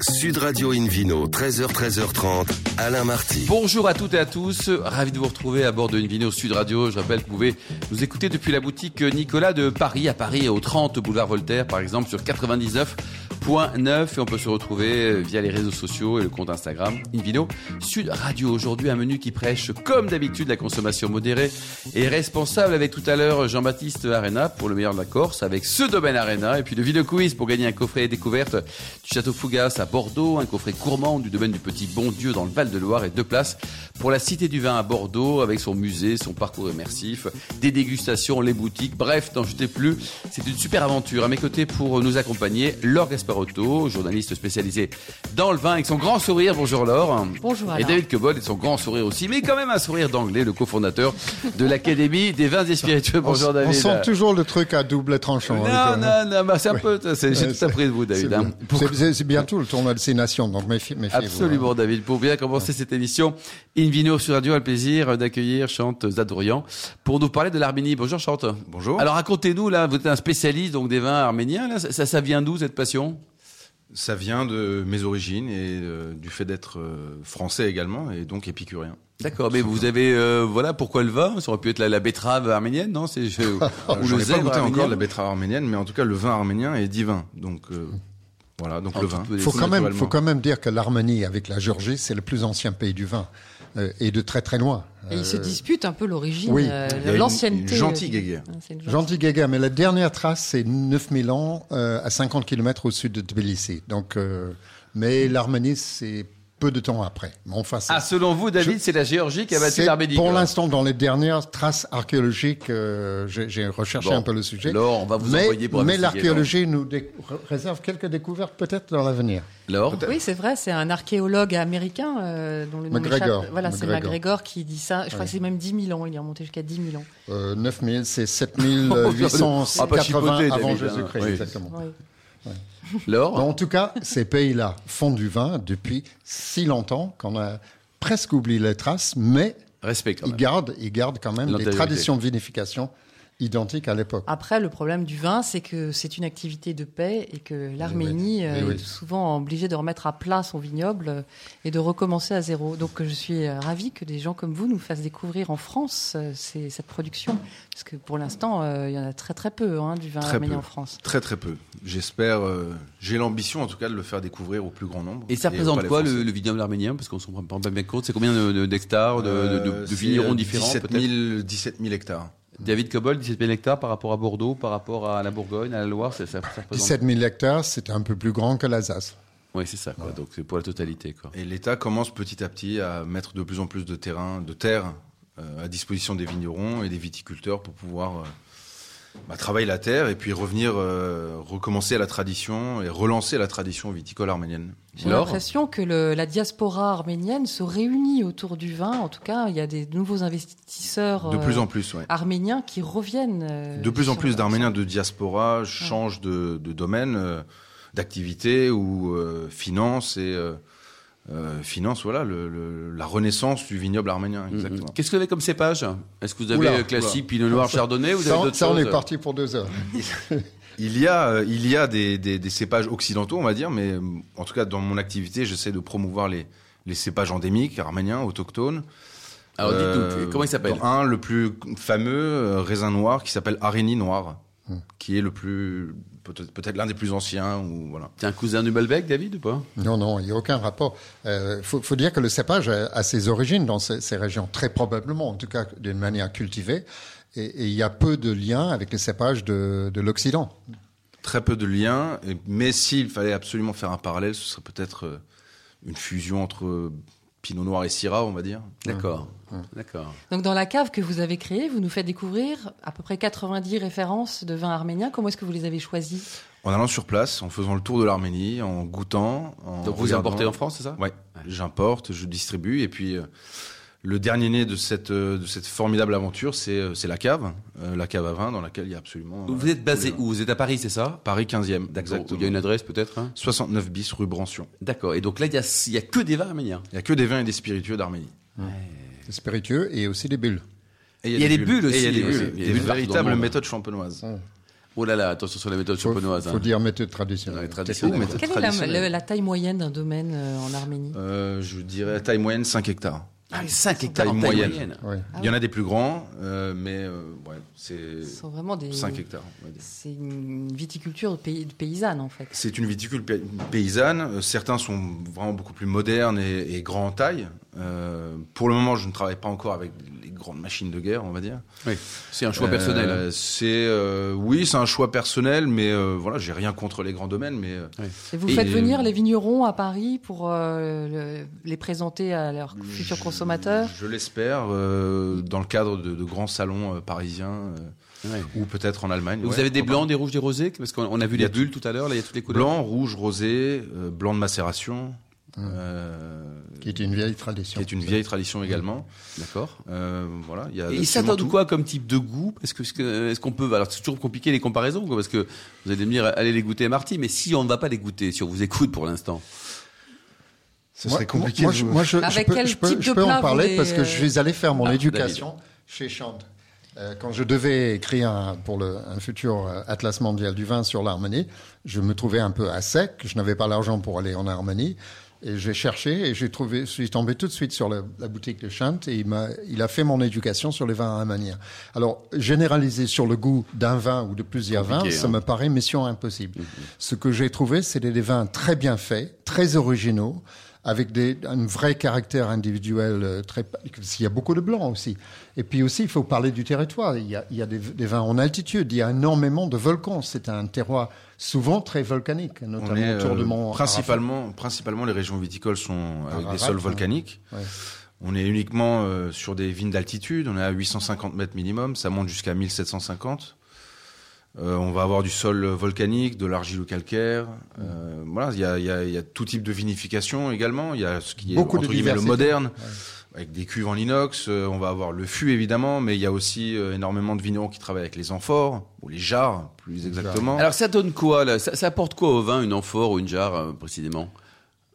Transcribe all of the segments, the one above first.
Sud Radio Invino, 13h, 13h30, Alain Marty. Bonjour à toutes et à tous, ravi de vous retrouver à bord de Invino Sud Radio. Je rappelle que vous pouvez nous écouter depuis la boutique Nicolas de Paris, à Paris, au 30 boulevard Voltaire, par exemple, sur 99 Point 9 et on peut se retrouver via les réseaux sociaux et le compte Instagram Invino Sud Radio. Aujourd'hui, un menu qui prêche comme d'habitude la consommation modérée et responsable avec tout à l'heure Jean-Baptiste Arena pour le meilleur de la Corse avec ce domaine Arena et puis le vidéo quiz pour gagner un coffret découverte du château Fougas à Bordeaux, un coffret gourmand du domaine du Petit Bon Dieu dans le Val-de-Loire et deux places pour la Cité du Vin à Bordeaux avec son musée, son parcours immersif, des dégustations, les boutiques, bref, n'en jetez plus. C'est une super aventure. À mes côtés pour nous accompagner, Laure Gasparotto, journaliste spécialisé dans le vin avec son grand sourire. Bonjour Laure. Bonjour Alain. Et David Cobol et son grand sourire aussi, mais quand même un sourire d'anglais, le cofondateur de l'Académie des vins et spiritueux. Bonjour on, David. On sent toujours le truc à double tranchant. Non, hein, non, non, bah, c'est un peu, c'est, j'ai tout appris de vous, David. C'est hein. C'est- C'est c'est bientôt le tournoi de ces nations, donc méfi- méfiez-vous. Absolument, hein. David. Pour bien commencer cette émission, Invino sur Radio a le plaisir d'accueillir Chante Zadorian pour nous parler de l'Arménie. Bonjour Chante. Bonjour. Alors racontez-nous, là, vous êtes un spécialiste donc des vins arméniens. Là, ça, ça vient d'où cette passion? Ça vient de mes origines et euh, du fait d'être euh, français également et donc épicurien. D'accord, mais vous avez, euh, voilà, pourquoi le vin Ça aurait pu être la, la betterave arménienne, non C'est je- ou le n'ai pas goûté encore la betterave arménienne, mais en tout cas le vin arménien est divin. Donc euh, voilà, donc le vin. faut quand même, naturellement. faut quand même dire que l'Arménie avec la Géorgie, c'est le plus ancien pays du vin euh, et de très très loin. Et ils se Euh, disputent un peu l'origine, oui. euh, l'ancienneté. une gentille euh, guéguerre. Ah, Gentil Gaga, mais la dernière trace, c'est 9000 ans euh, à 50 km au sud de Tbilissi. Donc, euh, mais l'Arménie, c'est peu de temps après. Mais enfin, c'est- Ah, selon vous, David, c'est la Géorgie qui a battu c'est l'Arménie. Pour l'instant, dans les dernières traces archéologiques, euh, j'ai recherché Bon. un peu le sujet. Laure, on va vous mais envoyer pour mais l'archéologie nous réserve quelques découvertes peut-être dans l'avenir. Laure Oui, c'est vrai, c'est un archéologue américain euh, dont le nom McGregor. m'échappe. Voilà, c'est McGregor. McGregor qui dit ça. Je crois que c'est même 10 000 ans. Il est remonté jusqu'à 10 000 ans. Euh, 9000, c'est On va pas 7880 chipoter, avant hein. Jésus-Christ, Oui. exactement. Oui. Laure en tout cas, ces pays-là font du vin depuis si longtemps qu'on a presque oublié les traces, mais Respect quand ils même. gardent, ils gardent quand même des L'antériorité. traditions de vinification identiques à l'époque. Après, le problème du vin, c'est que c'est une activité de paix et que l'Arménie oui. euh, oui. est souvent obligée de remettre à plat son vignoble et de recommencer à zéro. Donc, je suis euh, ravie que des gens comme vous nous fassent découvrir en France euh, ces- cette production. Parce que pour l'instant, euh, il y en a très très peu hein, du vin Très arménien peu. en France. Très très peu. J'espère, euh, j'ai l'ambition en tout cas de le faire découvrir au plus grand nombre. Et ça représente quoi le, le vignoble arménien? Parce qu'on s'en prend pas bien compte. C'est combien d'hectares, de, de- de- de vignerons différents 17 peut-être 000, 17 000 hectares. David Cobol, 17 000 hectares par rapport à Bordeaux, par rapport à la Bourgogne, à la Loire, ça, ça, ça représente. 17 000 hectares, c'est un peu plus grand que l'Alsace. Oui, c'est ça. Quoi. Donc c'est pour la totalité. Quoi. Et l'État commence petit à petit à mettre de plus en plus de terrain, de terre euh, à disposition des vignerons et des viticulteurs pour pouvoir euh, bah, travailler la terre et puis revenir, euh, recommencer à la tradition et relancer la tradition viticole arménienne. J'ai l'impression que le- la diaspora arménienne se réunit autour du vin. En tout cas, il y a des nouveaux investisseurs De euh, plus en plus, ouais. arméniens qui reviennent. euh, De plus en plus d'Arméniens de diaspora changent de, de domaine, euh, d'activité ou euh, finance et euh, finance, voilà, le- le- la renaissance du vignoble arménien, exactement. Qu'est-ce que vous avez comme cépage? Est-ce que vous avez Oula, euh, classique, oula. Pinot Noir, Chardonnay ou vous avez Ça, d'autres ça, on est parti pour deux heures. Il y a, euh, il y a des, des, des cépages occidentaux, on va dire, mais euh, en tout cas dans mon activité, j'essaie de promouvoir les, les cépages endémiques, arméniens, autochtones. Alors dites-nous, Euh, comment il s'appelle Un, le plus fameux euh, raisin noir qui s'appelle Arénie noir, Qui est le plus peut-être peut-être l'un des plus anciens ou voilà. T'es un cousin du Malbec, David, ou pas? Non, non, il n'y a aucun rapport. Il faut, faut dire que le cépage a, a ses origines dans ces, ces régions, très probablement, en tout cas d'une manière cultivée. Et, et il y a peu de liens avec les cépages de, de l'Occident. Très peu de liens, mais s'il fallait absolument faire un parallèle, ce serait peut-être euh, une fusion entre euh, Pinot Noir et Syrah, on va dire. D'accord. D'accord. Donc, dans la cave que vous avez créée, vous nous faites découvrir à peu près 90 références de vins arméniens. Comment est-ce que vous les avez choisis En allant sur place, en faisant le tour de l'Arménie, en goûtant. En Donc vous regardant. importez en France, c'est ça? Ouais, j'importe, je distribue, et puis euh, le dernier né de cette euh, de cette formidable aventure, c'est euh, c'est la cave, euh, la cave à vin, dans laquelle il y a absolument. euh, Vous êtes basé où? Vous êtes à Paris, c'est ça? Paris 15e, D'accord. Il y a une adresse peut-être hein? 69 bis rue Brancion. D'accord. Et donc là, il y a, il y a que des vins arméniens. Il y a que des vins et des spiritueux d'Arménie. Des spiritueux et aussi des bulles. Et Il y a des bulles Et il y a aussi, des aussi. bulles. Il y a des Des bulles partout dans le véritables monde. méthodes champenoises. Oh là là, attention sur la méthode Faut, champenoise. faut hein. dire méthode traditionnelle. méthode Quelle est la, traditionnelle. la- la taille moyenne d'un domaine euh, en Arménie? Euh, je dirais taille moyenne 5 hectares. Ah, 5 hectares Taille en moyenne. moyenne. Ouais. Ah Il y en a des plus grands, euh, mais euh, ouais, c'est Ce sont vraiment des. 5 hectares. C'est une viticulture pays- paysanne en fait. C'est une viticule pa- paysanne. Euh, Certains sont vraiment beaucoup plus modernes et, et grands en taille. Euh, pour le moment, je ne travaille pas encore avec les grandes machines de guerre, on va dire. Oui, c'est un choix personnel. hein. C'est euh, oui, c'est un choix personnel, mais euh, voilà, j'ai rien contre les grands domaines, mais Et vous Et- faites venir les vignerons à Paris pour euh, le- les présenter à leurs futurs je- consommateurs Je l'espère euh, dans le cadre de, de grands salons euh, parisiens euh, Ouais. ou peut-être en Allemagne. Vous ouais, avez des blancs, des rouges, des rosés? Parce qu'on on a vu Il y a les bulles tout à l'heure, là il y a toutes les couleurs. Blanc, rouge, rosé, euh, blanc de macération, euh, Qui est une vieille qui tradition. est une vieille tradition également. D'accord. Euh, voilà, il y a Et ils s'attendent tout. quoi comme type de goût? Est-ce que- qu'on peut alors c'est toujours compliqué les comparaisons quoi, parce que vous allez me dire allez les goûter Marty, mais si on ne va pas les goûter, si on vous écoute pour l'instant. Ce Moi- serait compliqué. Moi, de je, moi, je, je Avec peux, quel je peux- type je de peux plat en parler parce que je suis allé faire mon Ah, éducation chez Chand. Euh, quand je devais écrire un- pour le, un futur euh, Atlas mondial du vin sur l'Arménie, je me trouvais un peu à sec. Je n'avais pas l'argent pour aller en Arménie. Et j'ai cherché et j'ai trouvé, je suis tombé tout de suite sur la, la boutique de Chant et il m'a, il a fait mon éducation sur les vins arméniens. Alors, généraliser sur le goût d'un vin ou de plusieurs vins, ça hein. me paraît mission impossible. Ce que j'ai trouvé, c'était des vins très bien faits, très originaux, avec des, un vrai caractère individuel euh, très. Qu'il y a beaucoup de blancs aussi. Et puis aussi, il faut parler du territoire. Il y a, il y a des, des vins en altitude. Il y a énormément de volcans. C'est un terroir souvent très volcanique, notamment est, autour de euh, mon principalement, principalement les régions viticoles sont avec des sols volcaniques. Ouais. On est uniquement euh, sur des vignes d'altitude. On est à 850 mètres minimum. Ça monte jusqu'à 1750. Euh, on va avoir du sol volcanique, de l'argilo-calcaire. Euh, voilà, il y a, il y, a, il y a tout type de vinification également. Il y a ce qui est Beaucoup de entre guillemets le moderne, Ouais. avec des cuves en inox. Euh, on va avoir le fût évidemment, mais il y a aussi euh, énormément de vignerons qui travaillent avec les amphores ou les jarres, plus exactement. Alors ça donne quoi là? Ça, ça apporte quoi au vin une amphore ou une jarre euh, précisément?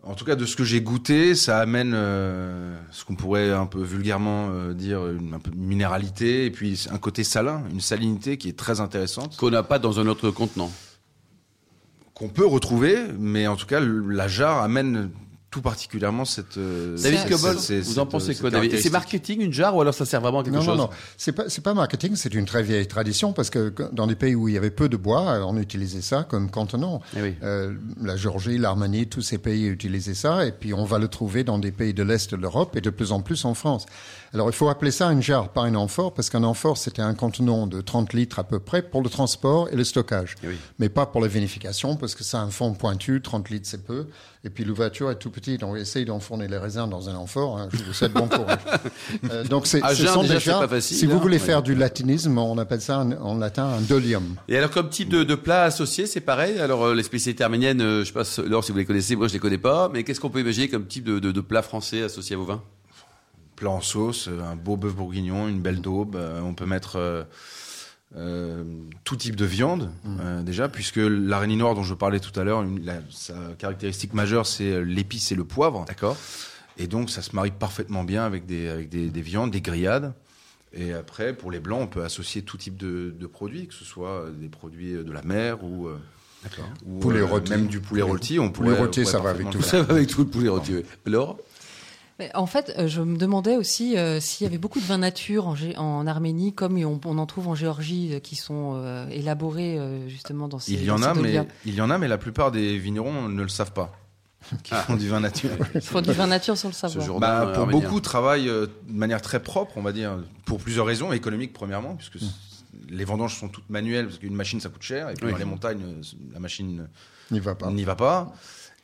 En tout cas, de ce que j'ai goûté, ça amène euh, ce qu'on pourrait un peu vulgairement euh, dire une un peu de minéralité et puis un côté salin, une salinité qui est très intéressante qu'on n'a pas dans un autre contenant. qu'on peut retrouver, mais en tout cas, la jarre amène tout particulièrement cette. euh, David Cobol, vous en pensez cette quoi David? C'est marketing une jarre ou alors ça sert vraiment à quelque Non, chose? non, non. C'est pas, c'est pas marketing, c'est une très vieille tradition parce que dans des pays où il y avait peu de bois, euh, on utilisait ça comme contenant. Eh oui. Euh, la Géorgie, l'Arménie, tous ces pays utilisaient ça, et puis on va le trouver dans des pays de l'Est de l'Europe et de plus en plus en France. Alors il faut appeler ça une jarre, pas une amphore, parce qu'un amphore, c'était un contenant de 30 litres à peu près pour le transport et le stockage. Eh oui. Mais pas pour la vinification, parce que ça a un fond pointu, 30 litres c'est peu, et puis l'ouverture est tout donc essaye d'enfourner les raisins dans un amphore, hein, je vous souhaite bon courage. Euh, donc c'est, ce sont déjà, pas facile, si vous hein, voulez ouais. faire du latinisme, on appelle ça en, en latin un dolium. Et alors comme type de, de plat associé, c'est pareil. Alors euh, les spécialités arméniennes, euh, je sais pas Laure si vous les connaissez, moi je les connais pas, mais qu'est-ce qu'on peut imaginer comme type de, de, de plat français associé à vos vins? Plat en sauce, euh, un beau bœuf bourguignon, une belle daube. euh, on peut mettre euh, euh, tout type de viande euh, déjà, puisque l'araignée noire dont je parlais tout à l'heure, sa caractéristique majeure, c'est euh, l'épice et le poivre. D'accord. Et donc, ça se marie parfaitement bien avec des, avec des, des viandes, des grillades. Et après, pour les blancs, on peut associer tout type de, de produits, que ce soit des produits de la mer ou, ou, Poulet euh, rôti. même du poulet rôti. On Poulet pourrait- rôti, ça va avec tout Ça va avec tout le poulet rôti. oui. Mais en fait, euh, je me demandais aussi euh, s'il y avait beaucoup de vins nature en, Arménie, comme on, on en trouve en Géorgie, euh, qui sont euh, élaborés euh, justement dans ces Il y en a, mais il y en a, mais la plupart des vignerons ne le savent pas. Qui font du vin nature. Ils font du vin nature sans le savoir. Bah, pour arménien. beaucoup, travaillent euh, de manière très propre, on va dire, pour plusieurs raisons. Économiques, premièrement, puisque c- les vendanges sont toutes manuelles, parce qu'une machine, ça coûte cher. Et puis, Oui. dans les montagnes, la machine N'y va pas. n'y va pas.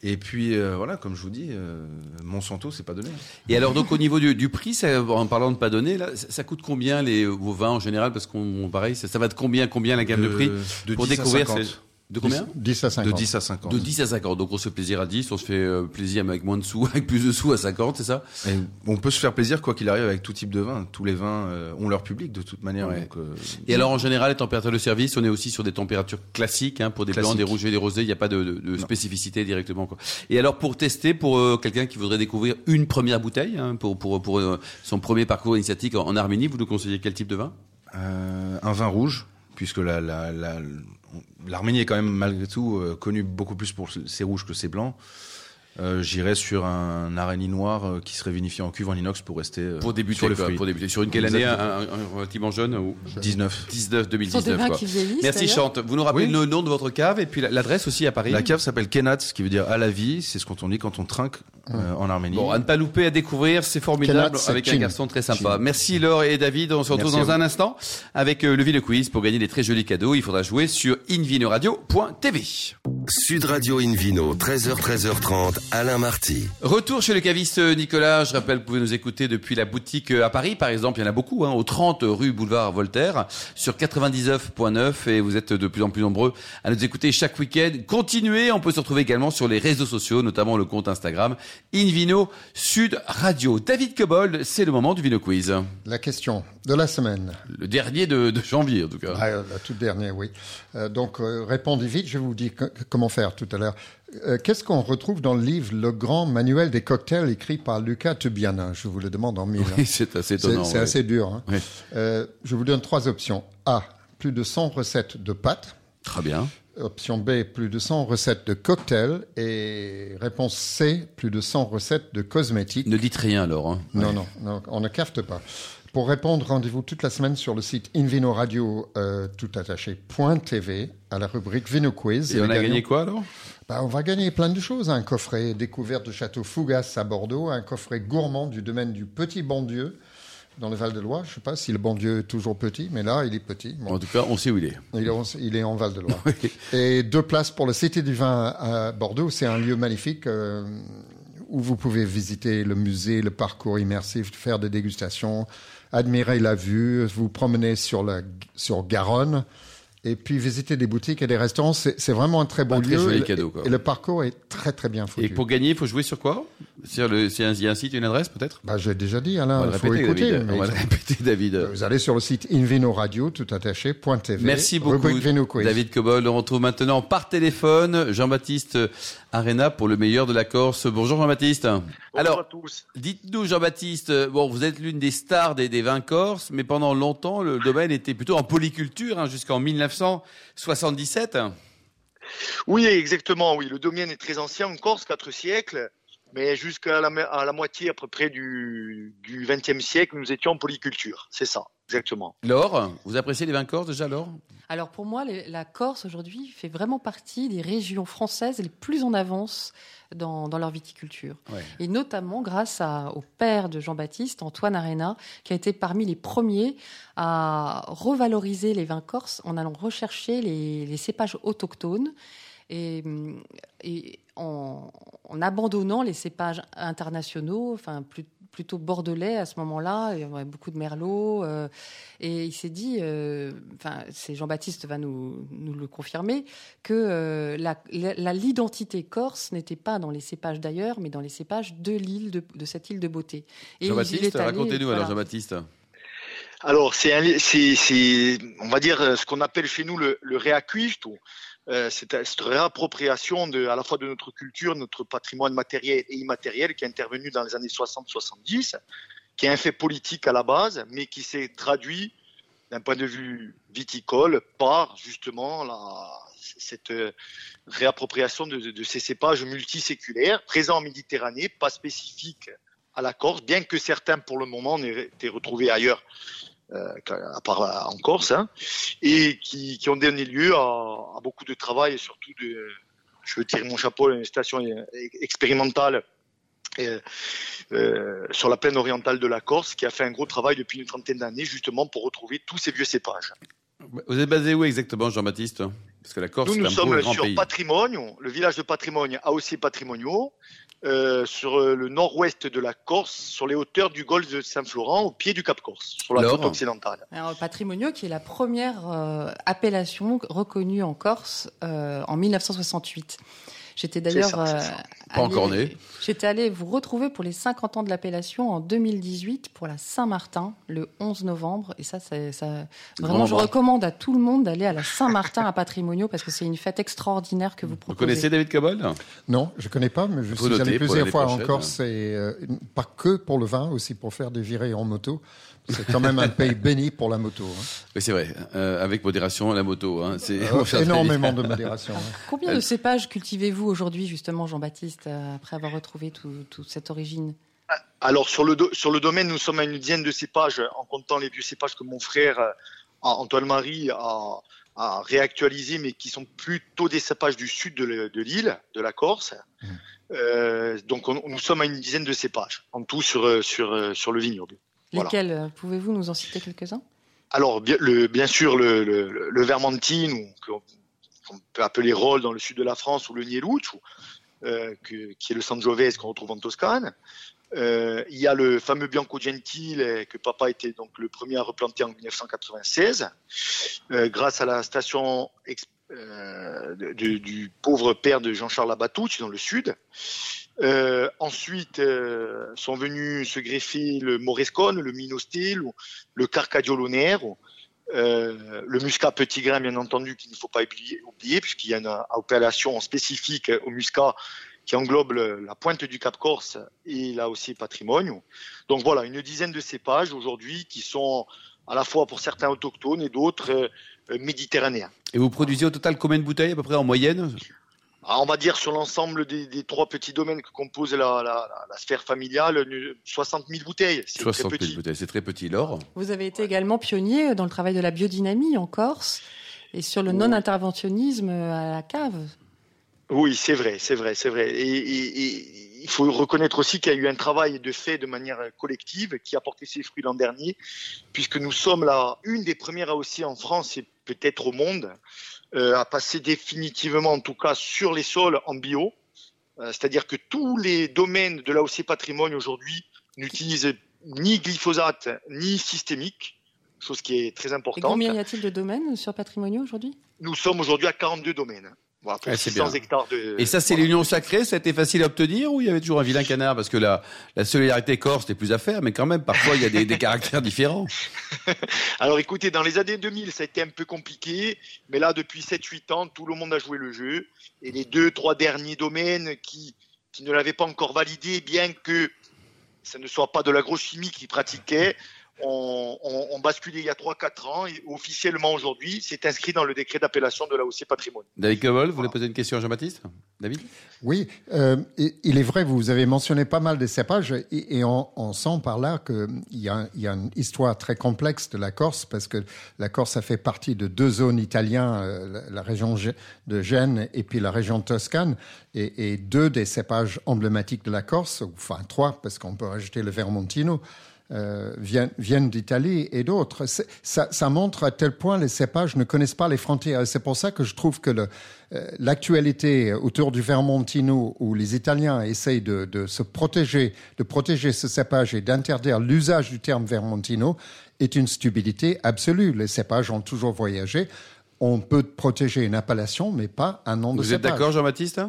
Et puis, euh, voilà, comme je vous dis, euh, Monsanto, c'est pas donné. Et alors donc au niveau du, du prix, ça, en parlant de pas donné, là, ça, ça coûte combien les vos vins en général? Parce qu'on pareil, ça, ça va de combien combien la gamme de, prix? de pour 10 à découvrir 50. ces- De combien 10 à 50. De 10 à 50. De 10 à 50. Donc on se fait plaisir à 10, on se fait euh, plaisir avec moins de sous, avec plus de sous à 50, c'est ça? Et on peut se faire plaisir quoi qu'il arrive avec tout type de vin. Tous les vins euh, ont leur public de toute manière. Ouais. donc, euh, Et alors en général, les températures de service, on est aussi sur des températures classiques hein, pour des blancs, Classiques. des rouges et des rosés. Il n'y a pas de, de- de spécificité directement. Quoi. Et alors pour tester, pour euh, quelqu'un qui voudrait découvrir une première bouteille, hein, pour pour pour euh, son premier parcours initiatique en, en Arménie, vous nous conseillez quel type de vin? Euh, un vin rouge, puisque la, la, la- l'Arménie est quand même malgré tout euh, connue beaucoup plus pour ses rouges que ses blancs. Euh, J'irais sur un arénie noir euh, qui serait vinifié en cuve en inox pour rester euh, Pour débuter, sur le quoi, fruit. pour débuter. Sur une quelle année un, un- un relativement jeune ou? 19. 19, Ce sont des 2019. vins quoi. vieillissent. Merci. Chante. Vous nous rappelez Oui. le nom de votre cave et puis la- l'adresse aussi à Paris? La cave s'appelle Kenat, ce qui veut dire à la vie. C'est ce qu'on dit quand on trinque euh, en Arménie. Bon, à ne pas louper, à découvrir, c'est formidable, Kenat, c'est avec un garçon très sympa. Merci Laure et David, on se retrouve Merci dans un instant avec euh, le Ville Quiz pour gagner des très jolis cadeaux. Il faudra jouer sur invinoradio.tv. Sud Radio Invino, 13h, 13h30, Alain Marty. Retour chez le caviste Nicolas. Je rappelle, vous pouvez nous écouter depuis la boutique à Paris, par exemple. Il y en a beaucoup, hein, au 30 rue Boulevard Voltaire, sur 99.9. Et vous êtes de plus en plus nombreux à nous écouter chaque week-end. Continuez. On peut se retrouver également sur les réseaux sociaux, notamment le compte Instagram Invino Sud Radio. David Cobold, c'est le moment du Vino Quiz. La question de la semaine. Le dernier de, de janvier, en tout cas. Ah, euh, la toute dernière, oui. Euh, donc, euh, répondez vite, je vous dis comment faire tout à l'heure. Euh, Qu'est-ce qu'on retrouve dans le livre Le grand manuel des cocktails écrit par Luca Tubiana? Je vous le demande en mille. hein. Oui, c'est assez étonnant. c'est ouais. assez dur. hein. Oui. Euh, je vous donne trois options. A, plus de 100 recettes de pâtes. Très bien. Option B, plus de 100 recettes de cocktails. Et réponse C, plus de 100 recettes de cosmétiques. Ne dites rien alors. hein. Non, Ouais. non, non, on ne cafte pas. Pour répondre, rendez-vous toute la semaine sur le site Invino Radio euh, tout attaché point .tv à la rubrique Vino Quiz. Et on a gagnants- gagné quoi alors? Bah, On va gagner plein de choses. Un coffret découverte de Château Fougas à Bordeaux, un coffret gourmand du domaine du Petit Bondieu dans le Val-de-Loire. Je ne sais pas si le Bondieu est toujours petit, mais là, il est petit. Bon, En tout cas, on sait où il est. il, est en, il est en Val-de-Loire. Et deux places pour le Cité du Vin à Bordeaux. C'est un lieu magnifique euh, où vous pouvez visiter le musée, le parcours immersif, faire des dégustations, admirer la vue, vous promener sur, la, sur Garonne. Et puis visiter des boutiques et des restaurants, c'est vraiment un très beau Un très lieu. joli cadeau, quoi. et le parcours est très très bien foutu. Et pour gagner, il faut jouer sur quoi? Sur le, c'est un, il y a un site, une adresse peut-être? Bah, j'ai déjà dit, On Alain, va il faut répéter, écouter. David. On va le répéter, David. Vous allez sur le site Invino Radio, tout attaché, point .tv. Merci beaucoup. David Cobol. On retrouve maintenant par téléphone Jean-Baptiste Arena pour le meilleur de la Corse. Bonjour Jean-Baptiste. Bonjour Alors, à tous. dites-nous Jean-Baptiste, bon, vous êtes l'une des stars des, des vins corses, mais pendant longtemps, le domaine était plutôt en polyculture, hein, jusqu'en 1977. Oui, exactement. Oui, le domaine est très ancien en Corse, quatre siècles, mais jusqu'à la, mo- à la moitié à peu près du du XXe siècle, nous étions en polyculture. C'est ça, exactement. Laure, vous appréciez les vins corses déjà, Laure? Alors pour moi, les- la Corse aujourd'hui fait vraiment partie des régions françaises les plus en avance dans, dans leur viticulture. Ouais. Et notamment grâce à- au père de Jean-Baptiste, Antoine Arena, qui a été parmi les premiers à revaloriser les vins corses en allant rechercher les, les cépages autochtones et, et en, en abandonnant les cépages internationaux, enfin plus- plutôt bordelais à ce moment-là. Il y avait beaucoup de merlot. euh, et il s'est dit, euh, enfin, c'est Jean-Baptiste va nous, nous le confirmer, que euh, la- l'identité corse n'était pas dans les cépages d'ailleurs, mais dans les cépages de l'île, de, de cette île de beauté. Et Jean-Baptiste, allé- racontez-nous alors voilà. Jean-Baptiste. Alors, c'est, un- c'est, c'est, on va dire, euh, ce qu'on appelle chez nous le, le reacquisto. Euh, cette réappropriation à la fois de notre culture, notre patrimoine matériel et immatériel qui est intervenu dans les années 60-70, qui est un fait politique à la base, mais qui s'est traduit d'un point de vue viticole par justement cette euh, réappropriation de, de- ces cépages multiséculaires présents en Méditerranée, pas spécifiques à la Corse, bien que certains pour le moment n'aient été retrouvés ailleurs à part là, en Corse, hein, et qui, ont donné lieu à, beaucoup de travail et surtout je veux tirer mon chapeau à une station euh, expérimentale euh, euh, sur la plaine orientale de la Corse qui a fait un gros travail depuis une trentaine d'années justement pour retrouver tous ces vieux cépages. Vous êtes basé où exactement, Jean-Baptiste? Parce que la Corse, Nous, nous un sommes grand sur pays. Le village de Patrimoine, AOC Patrimonio, euh, sur euh, le nord-ouest de la Corse, sur les hauteurs du golfe de Saint-Florent, au pied du Cap Corse, sur la côte occidentale. Alors, Patrimonio, qui est la première euh, appellation reconnue en Corse euh, en 1968. J'étais d'ailleurs euh. Pas encore allée- né. J'étais allée vous retrouver pour les 50 ans de l'appellation en 2018 pour la Saint-Martin le 11 novembre et ça, vraiment je recommande à tout le monde d'aller à la Saint-Martin à Patrimonio parce que c'est une fête extraordinaire que vous Vous proposez. connaissez David Cobol Non, je connais pas, mais je Faut suis allé plusieurs fois en prochaine, Corse et euh, pas que pour le vin, aussi pour faire des virées en moto. C'est quand même un pays béni pour la moto. hein. Oui, c'est vrai. Euh, avec modération, la moto. Hein. C'est Euh, énormément de modération. hein. Combien de cépages cultivez-vous aujourd'hui justement Jean-Baptiste euh, après avoir retrouvé tout- toute cette origine? Alors sur le, do- sur le domaine, nous sommes à une dizaine de cépages, en comptant les vieux cépages que mon frère euh, Antoine-Marie a, a réactualisé, mais qui sont plutôt des cépages du sud de le- de l'île, de la Corse. Euh, donc on- nous sommes à une dizaine de cépages en tout sur, sur, sur le vignoble. Lesquels euh, Pouvez-vous nous en citer quelques-uns? Alors bien, le, bien sûr le, le, Vermentine, qu'on peut appeler Roll dans le sud de la France, ou le Nieluccio, euh, qui est le Sangiovese qu'on retrouve en Toscane. Euh, il y a le fameux Bianco Gentile que papa était donc le premier à replanter en 1996, euh, grâce à la station euh, de- du pauvre père de Jean-Charles Abatucci dans le sud. Euh, ensuite euh, sont venus se greffer le Morescone, le Minosté, le, le Carcadio Lunero, euh, le Muscat Petit Grain bien entendu qu'il ne faut pas oublier, puisqu'il y a une appellation spécifique au Muscat qui englobe la pointe du Cap Corse et là aussi patrimoine. Donc voilà, une dizaine de cépages aujourd'hui qui sont à la fois pour certains autochtones et d'autres euh, méditerranéens. Et vous produisez au total combien de bouteilles à peu près en moyenne? On va dire sur l'ensemble des, des trois petits domaines que compose la, la- la- la sphère familiale, une- 60 000 bouteilles. C'est très 60 000 petit. bouteilles. C'est très petit. L'or Vous avez été également pionnier dans le travail de la biodynamie en Corse et sur le non-interventionnisme à la cave. Oui, c'est vrai, c'est vrai, c'est vrai. Et, et- et il faut reconnaître aussi qu'il y a eu un travail de fait de manière collective qui a porté ses fruits l'an dernier, puisque nous sommes là une des premières aussi en France et peut-être au monde euh, à passer définitivement, en tout cas, sur les sols en bio. Euh, C'est-à-dire que tous les domaines de l'AOC Patrimoine aujourd'hui n'utilisent ni glyphosate ni systémique, chose qui est très Et importante. combien y a-t-il de domaines sur Patrimonio aujourd'hui? Nous sommes aujourd'hui à 42 domaines. Ah, c'est 600 bien. hectares de. Et ça, c'est voilà. l'union sacrée. Ça a été facile à obtenir ou il y avait toujours un vilain canard? Parce que la, la solidarité corse, c'était plus à faire, mais quand même, parfois, il y a des, des caractères différents. Alors écoutez, dans les années 2000, ça a été un peu compliqué, mais là, depuis 7-8 ans, tout le monde a joué le jeu. Et les deux, trois derniers domaines qui, qui ne l'avaient pas encore validé, bien que ça ne soit pas de l'agrochimie qu'ils pratiquaient, ont, ont- ont basculé il y a 3-4 ans et officiellement aujourd'hui, c'est inscrit dans le décret d'appellation de l'AOC Patrimoine. David Cobol, vous voulez poser une question à Jean-Baptiste David? Oui, euh, il est vrai, vous avez mentionné pas mal des cépages et, et on, on sent par là qu'il y, a- il y a une histoire très complexe de la Corse parce que la Corse a fait partie de deux zones italiennes, euh, la, la région de Gênes et puis la région Toscane. Et, et deux des cépages emblématiques de la Corse, ou enfin trois parce qu'on peut rajouter le Vermontino, euh, viennent, viennent d'Italie et d'autres. Ça, ça montre à tel point les cépages ne connaissent pas les frontières. C'est pour ça que je trouve que euh, l'actualité autour du Vermontino, où les Italiens essayent de, de se protéger, de protéger ce cépage et d'interdire l'usage du terme Vermontino, est une stupidité absolue. Les cépages ont toujours voyagé. On peut protéger une appellation, mais pas un nom de Vous êtes cépage. d'accord, Jean-Baptiste?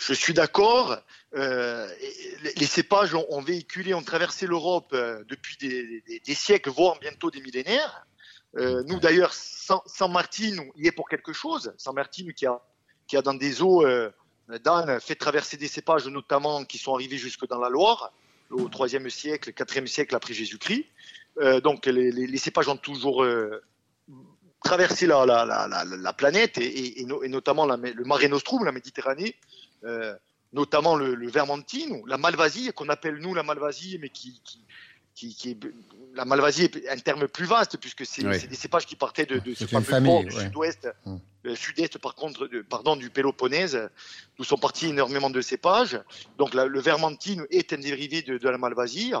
Je suis d'accord. Euh, les- cépages ont, véhiculé, ont traversé l'Europe euh, depuis des, siècles, voire bientôt des millénaires. Euh, nous d'ailleurs, San, Martin y est pour quelque chose. San Martin qui a, qui a dans des eaux euh, fait traverser des cépages, notamment qui sont arrivés jusque dans la Loire, au IIIe siècle, IVe siècle après Jésus-Christ. Donc les, cépages ont toujours traversé la, la, la, la, la planète et, et- et no- et notamment le Mare Nostrum, la Méditerranée. Notamment le, le Vermentine, ou la Malvasie, qu'on appelle nous la Malvasie, mais qui, qui, qui, qui est, la Malvasie est un terme plus vaste, puisque c'est des cépages qui partaient de, ce port famille, du ouais. sud-ouest, Mm. euh, sud-est par contre, de- pardon, du Péloponnèse, d'où sont partis énormément de cépages. Donc la- le Vermentine est un dérivé de, de la Malvasie.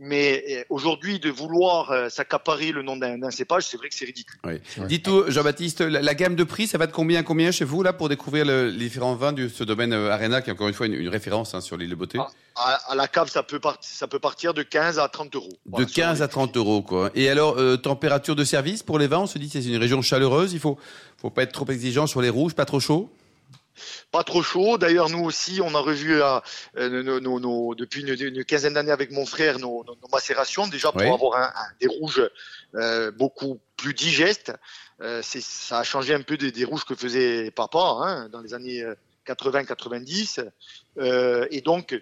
Mais euh, aujourd'hui, de vouloir euh, s'accaparer le nom d'un d'un cépage, c'est vrai que c'est ridicule. Oui. Dites-nous, Jean-Baptiste, la, la gamme de prix, ça va de combien à combien chez vous là pour découvrir le- les différents vins de ce domaine euh, Arena, qui est encore une fois une, une référence hein, sur l'île de Beauté? Ah, À, à la cave, ça peut, part- ça peut partir de 15 à 30 euros. De Voilà, 15 sur à les- 30 euros, quoi. Et alors, euh, température de service pour les vins, on se dit que c'est une région chaleureuse, il faut, faut pas être trop exigeant sur les rouges, pas trop chaud? Pas trop chaud. D'ailleurs, nous aussi, on a revu euh, nos, nos, nos, depuis une, une quinzaine d'années avec mon frère nos, macérations, déjà pour Oui. avoir un, un- des rouges euh, beaucoup plus digestes. Euh, ça a changé un peu des, des rouges que faisait papa hein, dans les années 80-90. Euh, et donc,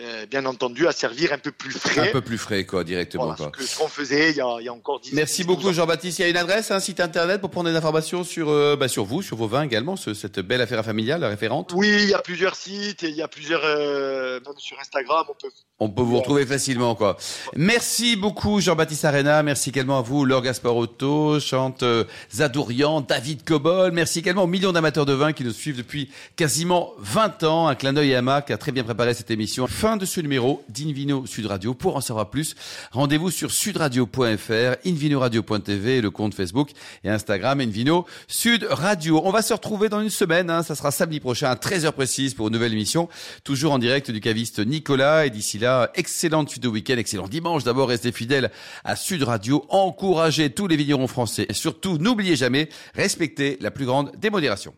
euh, bien entendu, à servir un peu plus frais. Un peu plus frais, quoi, directement. Voilà, quoi. ce qu'on faisait il y a, il y a encore 10 Merci 10, beaucoup 12 ans. Jean-Baptiste. Il y a une adresse, un site internet pour prendre des informations sur, euh, bah, sur vous, sur vos vins également, ce- cette belle affaire familiale, la référente. Oui, il y a plusieurs sites, et il y a plusieurs, euh, même sur Instagram, on peut On peut vous retrouver facilement, quoi. Merci beaucoup Jean-Baptiste Arena. Merci également à vous, Laure Gasparotto, Chante euh, Zadourian, David Cobol. Merci également aux millions d'amateurs de vin qui nous suivent depuis quasiment 20 ans. Un clin d'œil à Marc qui a très bien préparé cette émission. Fin de ce numéro d'Invino Sud Radio. Pour en savoir plus, rendez-vous sur sudradio.fr, invinoradio.tv le compte Facebook et Instagram Invino Sud Radio. On va se retrouver dans une semaine. hein. Ça sera samedi prochain à 13h précise pour une nouvelle émission. Toujours en direct du caviste Nicolas. Et d'ici là, excellente suite de week-end, excellent dimanche. D'abord, restez fidèles à Sud Radio. Encouragez tous les vignerons français. Et surtout, n'oubliez jamais, respectez la plus grande démodération.